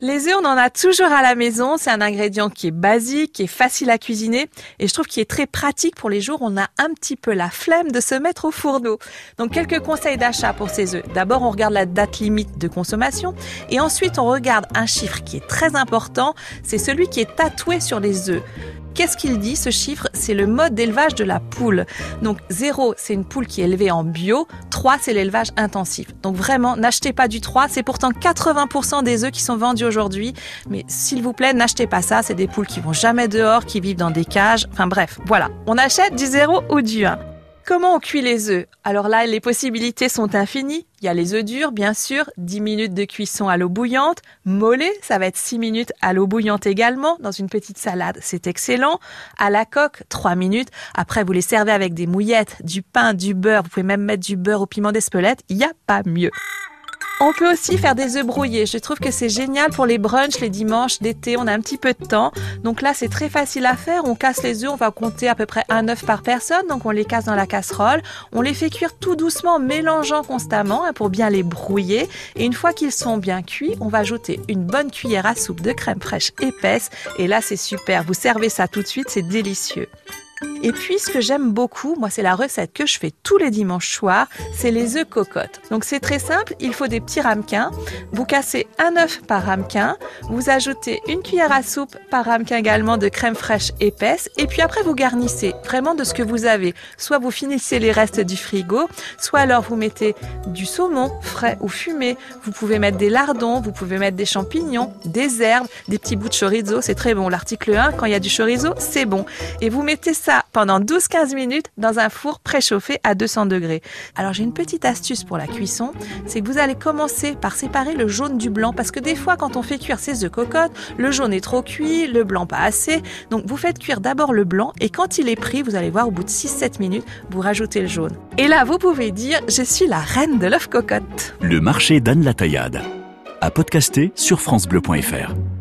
Les œufs, on en a toujours à la maison. C'est un ingrédient qui est basique, qui est facile à cuisiner et je trouve qu'il est très pratique pour les jours où on a un petit peu la flemme de se mettre au fourneau. Donc quelques conseils d'achat pour ces œufs. D'abord, on regarde la date limite de consommation et ensuite on regarde un chiffre qui est très important. C'est celui qui est tatoué sur les œufs. Qu'est-ce qu'il dit ce chiffre? C'est le mode d'élevage de la poule. Donc 0, c'est une poule qui est élevée en bio. 3, c'est l'élevage intensif. Donc vraiment, n'achetez pas du 3. C'est pourtant 80% des œufs qui sont vendus aujourd'hui. Mais s'il vous plaît, n'achetez pas ça. C'est des poules qui vont jamais dehors, qui vivent dans des cages. Enfin bref, voilà. On achète du 0 ou du 1. Comment on cuit les œufs? Alors là, les possibilités sont infinies. Il y a les œufs durs, bien sûr, 10 minutes de cuisson à l'eau bouillante. Mollet, ça va être 6 minutes à l'eau bouillante également. Dans une petite salade, c'est excellent. À la coque, 3 minutes. Après, vous les servez avec des mouillettes, du pain, du beurre. Vous pouvez même mettre du beurre au piment d'Espelette. Il n'y a pas mieux. On peut aussi faire des œufs brouillés. Je trouve que c'est génial pour les brunchs les dimanches d'été. On a un petit peu de temps. Donc là, c'est très facile à faire. On casse les œufs. On va compter à peu près un œuf par personne. Donc on les casse dans la casserole. On les fait cuire tout doucement, mélangeant constamment hein, pour bien les brouiller. Et une fois qu'ils sont bien cuits, on va ajouter une bonne cuillère à soupe de crème fraîche épaisse. Et là, c'est super. Vous servez ça tout de suite. C'est délicieux. Et puis, ce que j'aime beaucoup, moi, c'est la recette que je fais tous les dimanches soirs, c'est les œufs cocottes. Donc, c'est très simple. Il faut des petits ramequins. Vous cassez un œuf par ramequin. Vous ajoutez une cuillère à soupe par ramequin également de crème fraîche épaisse. Et puis après, vous garnissez vraiment de ce que vous avez. Soit vous finissez les restes du frigo, soit alors vous mettez du saumon frais ou fumé. Vous pouvez mettre des lardons, vous pouvez mettre des champignons, des herbes, des petits bouts de chorizo. C'est très bon. L'article 1, quand il y a du chorizo, c'est bon. Et vous mettez ça pendant 12-15 minutes dans un four préchauffé à 200 degrés. Alors j'ai une petite astuce pour la cuisson, c'est que vous allez commencer par séparer le jaune du blanc parce que des fois quand on fait cuire ses œufs cocottes, le jaune est trop cuit, le blanc pas assez. Donc vous faites cuire d'abord le blanc et quand il est pris, vous allez voir au bout de 6-7 minutes, vous rajoutez le jaune. Et là, vous pouvez dire je suis la reine de l'œuf cocotte. Le marché d'Anne Taillade. À podcaster sur francebleu.fr.